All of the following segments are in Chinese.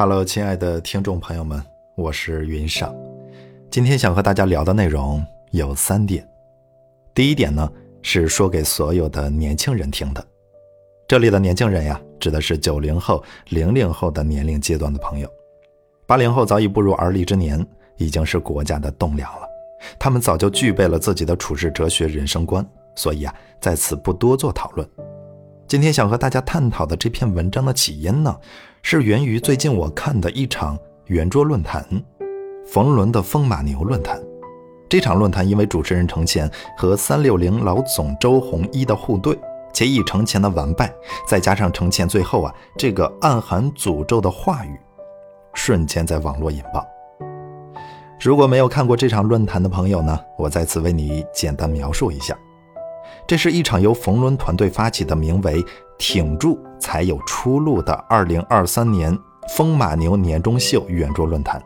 Hello，亲爱的听众朋友们，我是云上。今天想和大家聊的内容有三点。第一点呢，是说给所有的年轻人听的。这里的年轻人呀，指的是九零后、零零后的年龄阶段的朋友。八零后早已步入而立之年，已经是国家的栋梁了。他们早就具备了自己的处世哲学、人生观，所以啊，在此不多做讨论。今天想和大家探讨的这篇文章的起因呢？是源于最近我看的一场圆桌论坛，冯仑的风马牛论坛。这场论坛因为主持人程前和三六零老总周鸿祎的互怼，且以程前的完败，再加上程前最后啊这个暗含诅咒的话语，瞬间在网络引爆。如果没有看过这场论坛的朋友呢，我在此为你简单描述一下。这是一场由冯仑团队发起的，名为“挺住才有出路”的2023年风马牛年终秀圆桌论坛。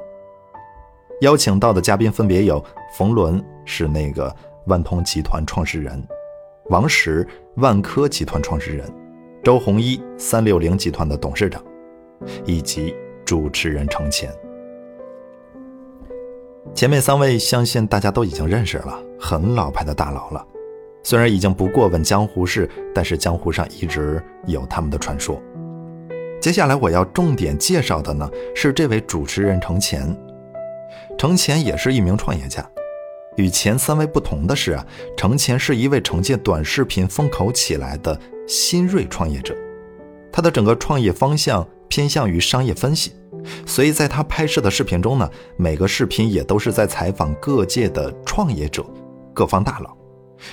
邀请到的嘉宾分别有：冯仑是那个万通集团创始人，王石万科集团创始人，周鸿祎三六零集团的董事长，以及主持人程前。前面三位相信大家都已经认识了，很老牌的大佬了。虽然已经不过问江湖事，但是江湖上一直有他们的传说。接下来我要重点介绍的呢，是这位主持人程前。程前也是一名创业家，与前三位不同的是啊，程前是一位承接短视频风口起来的新锐创业者。他的整个创业方向偏向于商业分析，所以在他拍摄的视频中呢，每个视频也都是在采访各界的创业者、各方大佬。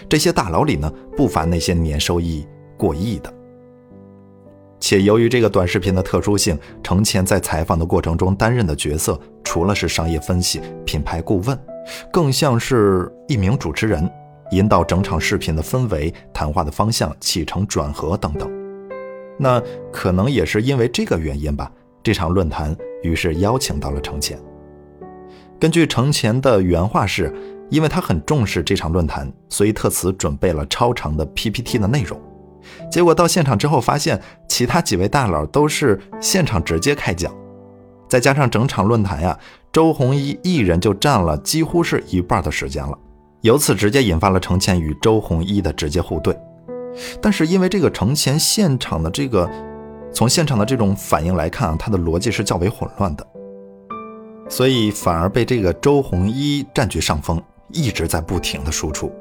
这些大佬里呢，不乏那些年收益过亿的。且由于这个短视频的特殊性，程前在采访的过程中担任的角色，除了是商业分析、品牌顾问，更像是一名主持人，引导整场视频的氛围、谈话的方向、起承转合等等。那可能也是因为这个原因吧，这场论坛于是邀请到了程前。根据程前的原话是。因为他很重视这场论坛，所以特此准备了超长的 PPT 的内容。结果到现场之后，发现其他几位大佬都是现场直接开讲，再加上整场论坛呀，周鸿祎一人就占了几乎是一半的时间了，由此直接引发了程前与周鸿祎的直接互怼。但是因为这个程前现场的这个，从现场的这种反应来看啊，他的逻辑是较为混乱的，所以反而被这个周鸿祎占据上风。一直在不停的输出，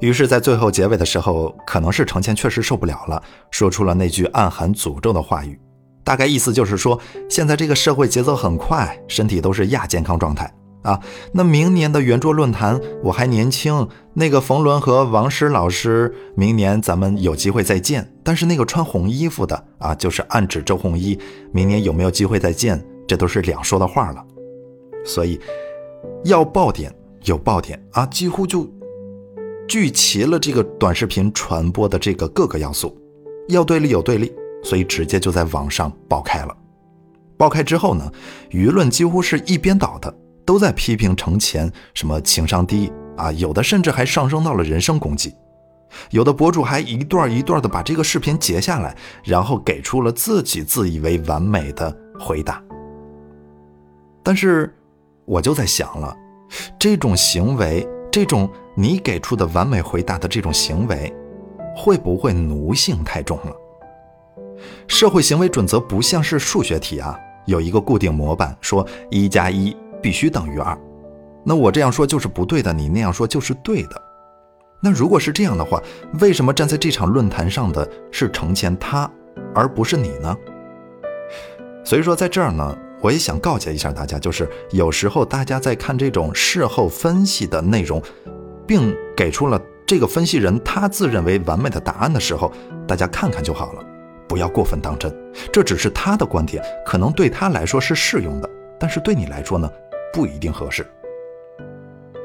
于是，在最后结尾的时候，可能是程前确实受不了了，说出了那句暗含诅咒的话语，大概意思就是说，现在这个社会节奏很快，身体都是亚健康状态啊。那明年的圆桌论坛我还年轻，那个冯仑和王石老师，明年咱们有机会再见。但是那个穿红衣服的啊，就是暗指周鸿祎，明年有没有机会再见，这都是两说的话了。所以要爆点。有爆点啊，几乎就聚齐了这个短视频传播的这个各个要素，要对立有对立，所以直接就在网上爆开了。爆开之后呢，舆论几乎是一边倒的，都在批评程前什么情商低啊，有的甚至还上升到了人身攻击，有的博主还一段一段的把这个视频截下来，然后给出了自己自以为完美的回答。但是我就在想了。这种行为，这种你给出的完美回答的这种行为，会不会奴性太重了？社会行为准则不像是数学题啊，有一个固定模板，说一加一必须等于二。那我这样说就是不对的，你那样说就是对的。那如果是这样的话，为什么站在这场论坛上的是程前他，而不是你呢？所以说，在这儿呢。我也想告诫一下大家，就是有时候大家在看这种事后分析的内容，并给出了这个分析人他自认为完美的答案的时候，大家看看就好了，不要过分当真。这只是他的观点，可能对他来说是适用的，但是对你来说呢，不一定合适。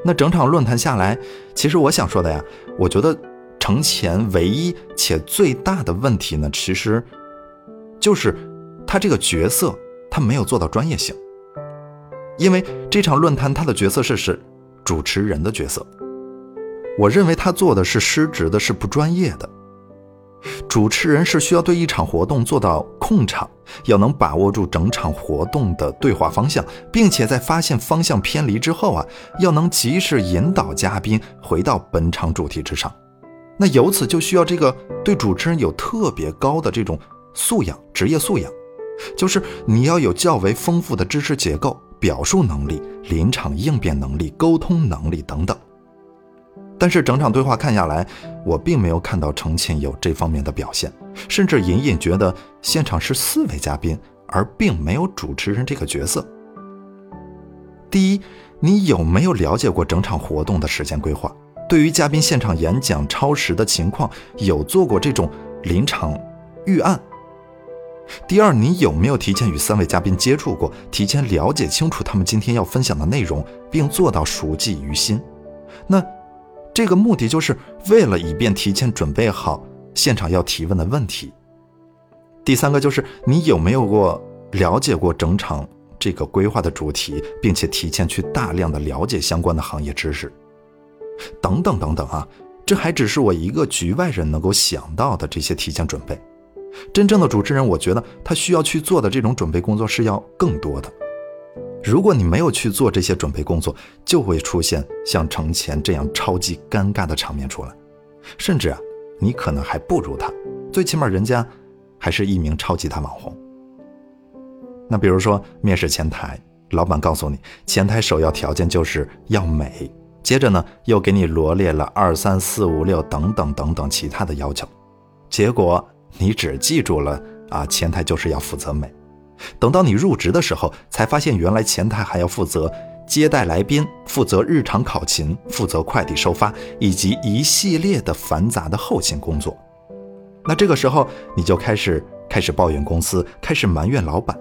那整场论坛下来，其实我想说的呀，我觉得程前唯一且最大的问题呢，其实就是他这个角色。他没有做到专业性，因为这场论坛他的角色是是主持人的角色。我认为他做的是失职的，是不专业的。主持人是需要对一场活动做到控场，要能把握住整场活动的对话方向，并且在发现方向偏离之后啊，要能及时引导嘉宾回到本场主题之上。那由此就需要这个对主持人有特别高的这种素养，职业素养，就是你要有较为丰富的知识结构、表述能力、临场应变能力、沟通能力等等。但是整场对话看下来，我并没有看到程潜有这方面的表现，甚至隐隐觉得现场是四位嘉宾，而并没有主持人这个角色。第一，你有没有了解过整场活动的时间规划？对于嘉宾现场演讲超时的情况，有做过这种临场预案。第二，你有没有提前与三位嘉宾接触过，提前了解清楚他们今天要分享的内容，并做到熟记于心？那这个目的就是为了以便提前准备好现场要提问的问题。第三个就是你有没有过了解过整场这个规划的主题，并且提前去大量的了解相关的行业知识。等等等等啊，这还只是我一个局外人能够想到的这些提前准备。真正的主持人，我觉得他需要去做的这种准备工作是要更多的。如果你没有去做这些准备工作，就会出现像程前这样超级尴尬的场面出来。甚至啊，你可能还不如他，最起码人家还是一名超级大网红。那比如说面试前台，老板告诉你前台首要条件就是要美。接着呢，又给你罗列了二三四五六等等等等其他的要求，结果你只记住了啊，前台就是要负责美。等到你入职的时候，才发现原来前台还要负责接待来宾、负责日常考勤、负责快递收发以及一系列的繁杂的后勤工作。那这个时候你就开始开始抱怨公司，开始埋怨老板，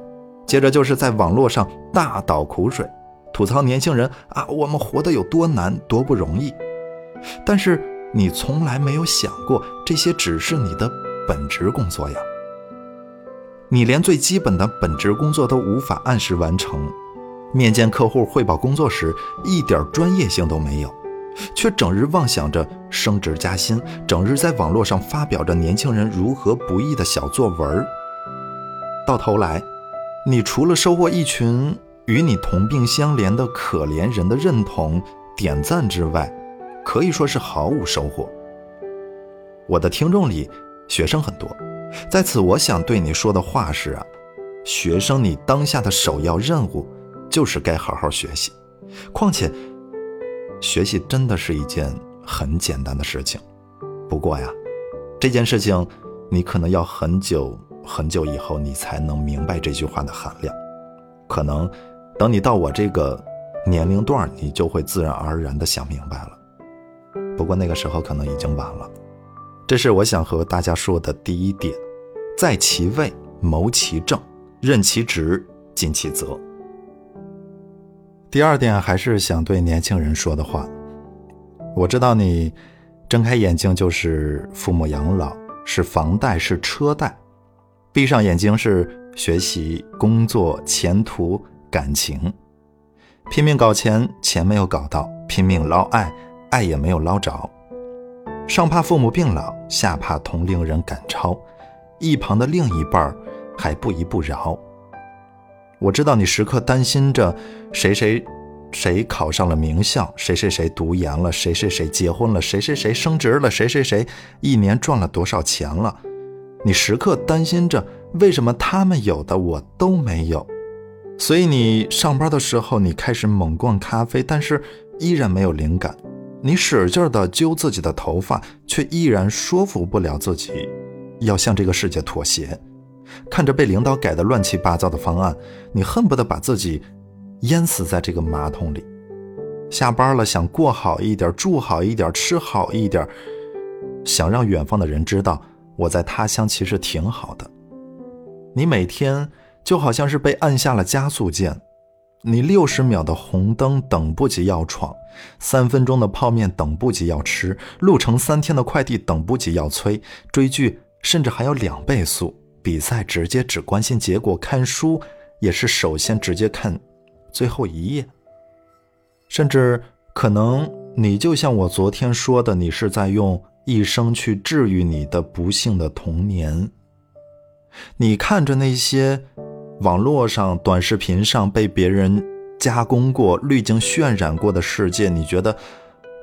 接着就是在网络上大倒苦水。吐槽年轻人啊，我们活得有多难，多不容易。但是你从来没有想过，这些只是你的本职工作呀。你连最基本的本职工作都无法按时完成，面见客户汇报工作时一点专业性都没有，却整日妄想着升职加薪，整日在网络上发表着年轻人如何不易的小作文到头来，你除了收获一群。与你同病相怜的可怜人的认同、点赞之外，可以说是毫无收获。我的听众里，学生很多，在此我想对你说的话是啊，学生，你当下的首要任务就是该好好学习。况且，学习真的是一件很简单的事情。不过呀，这件事情你可能要很久很久以后，你才能明白这句话的含量，可能。等你到我这个年龄段，你就会自然而然的想明白了。不过那个时候可能已经晚了。这是我想和大家说的第一点：在其位，谋其政，任其职，尽其责。第二点还是想对年轻人说的话。我知道你睁开眼睛就是父母养老，是房贷，是车贷；闭上眼睛是学习、工作、前途。感情，拼命搞钱，钱没有搞到；拼命捞爱，爱也没有捞着。上怕父母病老，下怕同龄人赶超，一旁的另一半还不依不饶。我知道你时刻担心着谁谁谁考上了名校，谁谁谁读研了，谁谁谁结婚了，谁谁谁升职了，谁谁谁一年赚了多少钱了。你时刻担心着为什么他们有的我都没有。所以你上班的时候，你开始猛灌咖啡，但是依然没有灵感。你使劲的揪自己的头发，却依然说服不了自己，要向这个世界妥协。看着被领导改的乱七八糟的方案，你恨不得把自己淹死在这个马桶里。下班了，想过好一点，住好一点，吃好一点，想让远方的人知道我在他乡其实挺好的。你每天。就好像是被按下了加速键，你六十秒的红灯等不及要闯，三分钟的泡面等不及要吃，路程三天的快递等不及要催，追剧甚至还要两倍速，比赛直接只关心结果，看书也是首先直接看最后一页，甚至可能你就像我昨天说的，你是在用一生去治愈你的不幸的童年。你看着那些网络上、短视频上被别人加工过、滤镜渲染过的世界，你觉得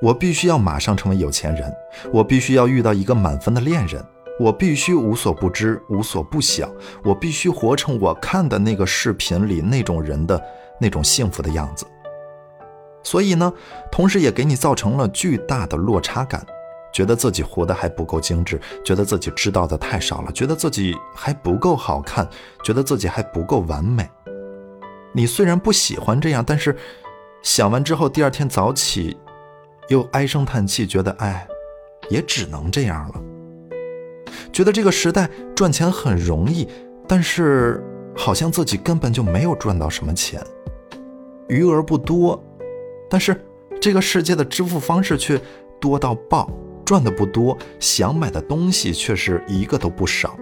我必须要马上成为有钱人，我必须要遇到一个满分的恋人，我必须无所不知、无所不晓，我必须活成我看的那个视频里那种人的那种幸福的样子。所以呢，同时也给你造成了巨大的落差感。觉得自己活得还不够精致，觉得自己知道的太少了，觉得自己还不够好看，觉得自己还不够完美。你虽然不喜欢这样，但是想完之后，第二天早起又唉声叹气，觉得哎，也只能这样了。觉得这个时代赚钱很容易，但是好像自己根本就没有赚到什么钱，余额不多，但是这个世界的支付方式却多到爆。赚的不多，想买的东西却是一个都不少。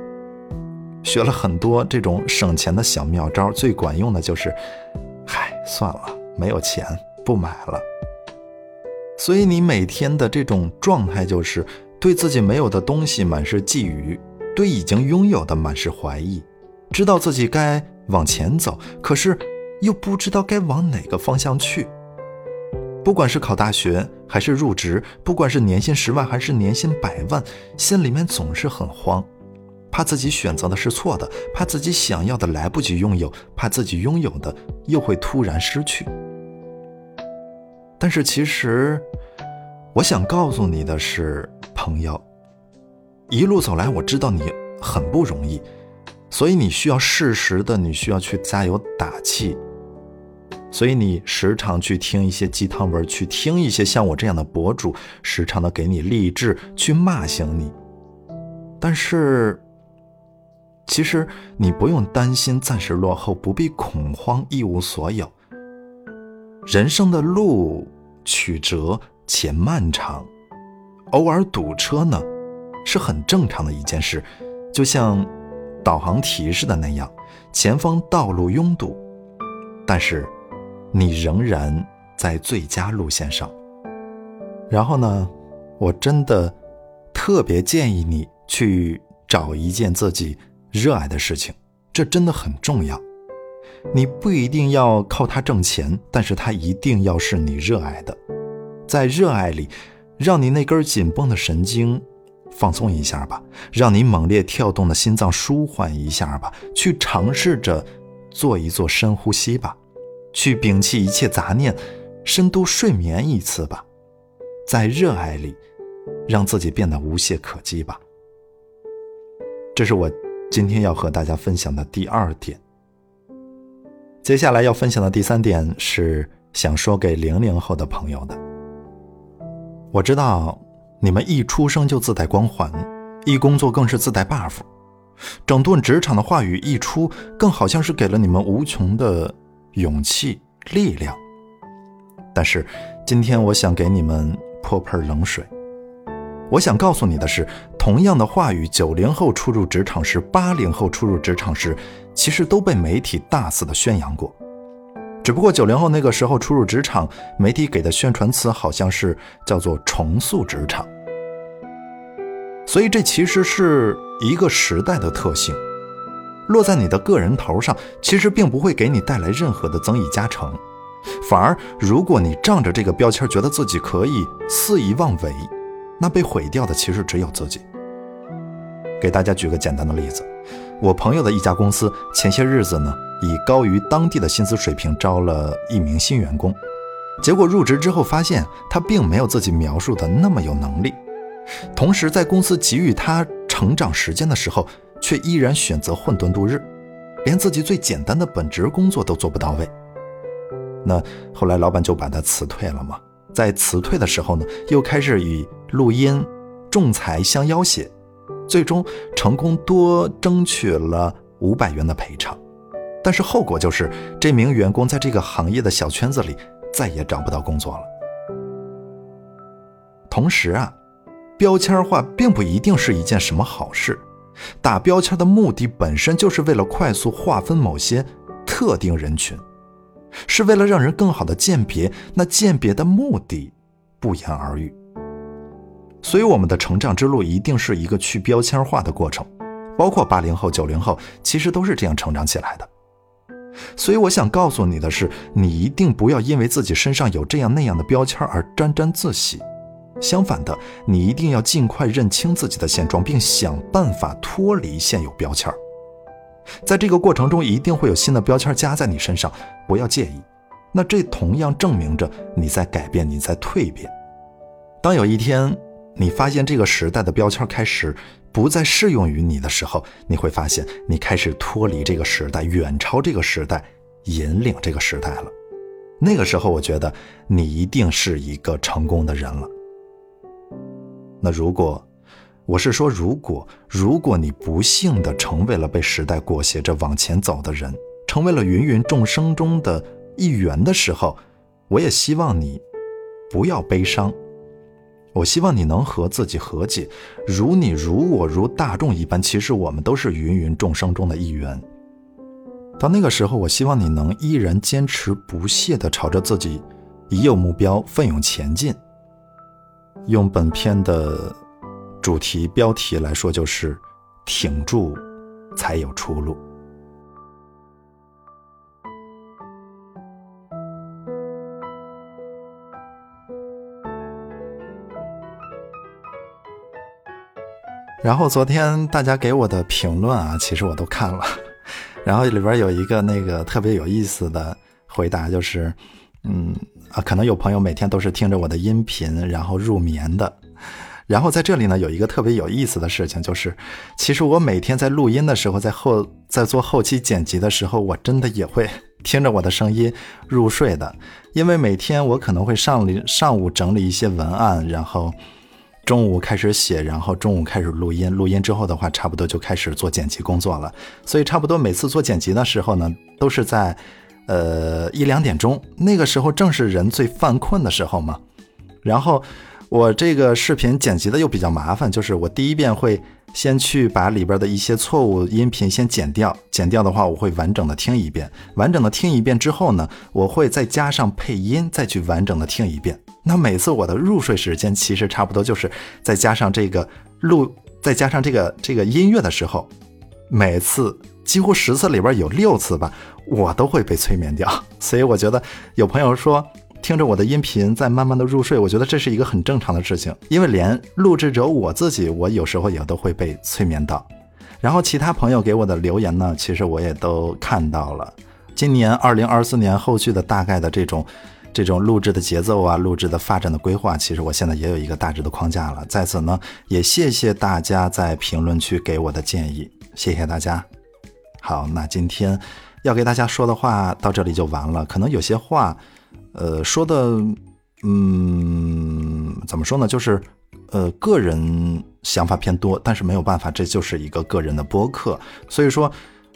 学了很多这种省钱的小妙招，最管用的就是，嗨，算了，没有钱，不买了。所以你每天的这种状态就是对自己没有的东西满是觊觎，对已经拥有的满是怀疑，知道自己该往前走，可是又不知道该往哪个方向去。不管是考大学还是入职，不管是年薪十万还是年薪百万，心里面总是很慌，怕自己选择的是错的，怕自己想要的来不及拥有，怕自己拥有的又会突然失去。但是其实，我想告诉你的是，朋友，一路走来，我知道你很不容易，所以你需要适时的，你需要去加油打气。所以你时常去听一些鸡汤文，去听一些像我这样的博主，时常的给你励志，去骂醒你。但是，其实你不用担心暂时落后，不必恐慌，一无所有。人生的路曲折且漫长，偶尔堵车呢，是很正常的一件事。就像导航提示的那样，前方道路拥堵，但是。你仍然在最佳路线上。然后呢，我真的特别建议你去找一件自己热爱的事情，这真的很重要。你不一定要靠它挣钱，但是它一定要是你热爱的。在热爱里，让你那根紧绷的神经放松一下吧，让你猛烈跳动的心脏舒缓一下吧，去尝试着做一做深呼吸吧。去摒弃一切杂念，深度睡眠一次吧，在热爱里，让自己变得无懈可击吧。这是我今天要和大家分享的第二点。接下来要分享的第三点是想说给零零后的朋友的。我知道你们一出生就自带光环，一工作更是自带 buff，整顿职场的话语一出，更好像是给了你们无穷的。勇气、力量，但是今天我想给你们泼盆冷水。我想告诉你的是，同样的话语，九零后初入职场时，八零后初入职场时，其实都被媒体大肆的宣扬过。只不过九零后那个时候初入职场，媒体给的宣传词好像是叫做“重塑职场”，所以这其实是一个时代的特性。落在你的个人头上，其实并不会给你带来任何的增益加成，反而如果你仗着这个标签，觉得自己可以肆意妄为，那被毁掉的其实只有自己。给大家举个简单的例子，我朋友的一家公司前些日子呢，以高于当地的薪资水平招了一名新员工，结果入职之后发现他并没有自己描述的那么有能力，同时在公司给予他成长时间的时候。却依然选择混沌度日，连自己最简单的本职工作都做不到位。那后来老板就把他辞退了嘛。在辞退的时候呢，又开始以录音、仲裁相要挟，最终成功多争取了五百元的赔偿。但是后果就是这名员工在这个行业的小圈子里再也找不到工作了。同时啊，标签化并不一定是一件什么好事。打标签的目的本身就是为了快速划分某些特定人群，是为了让人更好的鉴别。那鉴别的目的不言而喻。所以，我们的成长之路一定是一个去标签化的过程。包括八零后、九零后，其实都是这样成长起来的。所以我想告诉你的是，你一定不要因为自己身上有这样那样的标签而沾沾自喜。相反的，你一定要尽快认清自己的现状，并想办法脱离现有标签儿。在这个过程中，一定会有新的标签加在你身上，不要介意。那这同样证明着你在改变，你在蜕变。当有一天你发现这个时代的标签开始不再适用于你的时候，你会发现你开始脱离这个时代，远超这个时代，引领这个时代了。那个时候，我觉得你一定是一个成功的人了。那如果，我是说，如果如果你不幸的成为了被时代裹挟着往前走的人，成为了芸芸众生中的一员的时候，我也希望你不要悲伤。我希望你能和自己和解，如你如我如大众一般，其实我们都是芸芸众生中的一员。到那个时候，我希望你能依然坚持不懈地朝着自己已有目标奋勇前进。用本片的主题标题来说，就是“挺住，才有出路”。然后昨天大家给我的评论啊，其实我都看了，然后里边有一个那个特别有意思的回答，就是，嗯。啊，可能有朋友每天都是听着我的音频然后入眠的，然后在这里呢有一个特别有意思的事情，就是其实我每天在录音的时候，在后在做后期剪辑的时候，我真的也会 听着我的声音入睡的，因为每天我可能会上上午整理一些文案，然后中午开始写，然后中午开始录音，录音之后的话，差不多就开始做剪辑工作了，所以差不多每次做剪辑的时候呢，都是在。呃，一两点钟，那个时候正是人最犯困的时候嘛。然后我这个视频剪辑的又比较麻烦，就是我第一遍会先去把里边的一些错误音频先剪掉，剪掉的话我会完整的听一遍，完整的听一遍之后呢，我会再加上配音，再去完整的听一遍。那每次我的入睡时间其实差不多就是再加上这个录，再加上这个这个音乐的时候，每次。几乎十次里边有六次吧，我都会被催眠掉。所以我觉得有朋友说听着我的音频在慢慢的入睡，我觉得这是一个很正常的事情，因为连录制者我自己，我有时候也都会被催眠到。然后其他朋友给我的留言呢，其实我也都看到了。今年二零二四年后续的大概的这种这种录制的节奏啊，录制的发展的规划，其实我现在也有一个大致的框架了。在此呢，也谢谢大家在评论区给我的建议，谢谢大家。好，那今天要给大家说的话到这里就完了。可能有些话，呃，说的，嗯，怎么说呢？就是，呃，个人想法偏多，但是没有办法，这就是一个个人的播客。所以说，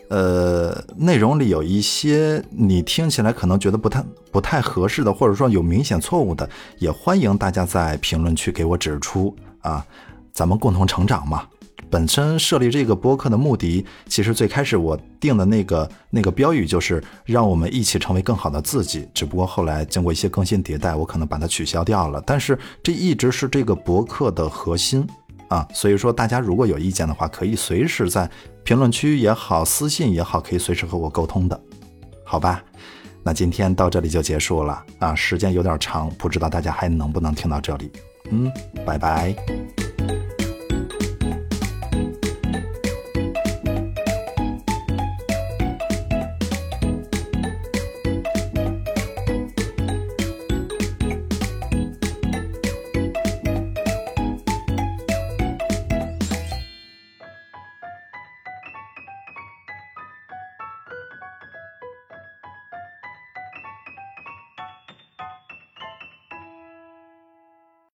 呃，内容里有一些你听起来可能觉得不太不太合适的，或者说有明显错误的，也欢迎大家在评论区给我指出啊，咱们共同成长嘛。本身设立这个播客的目的，其实最开始我定的那个那个标语就是让我们一起成为更好的自己。只不过后来经过一些更新迭代，我可能把它取消掉了。但是这一直是这个博客的核心啊，所以说大家如果有意见的话，可以随时在评论区也好，私信也好，可以随时和我沟通的，好吧？那今天到这里就结束了啊，时间有点长，不知道大家还能不能听到这里？嗯，拜拜。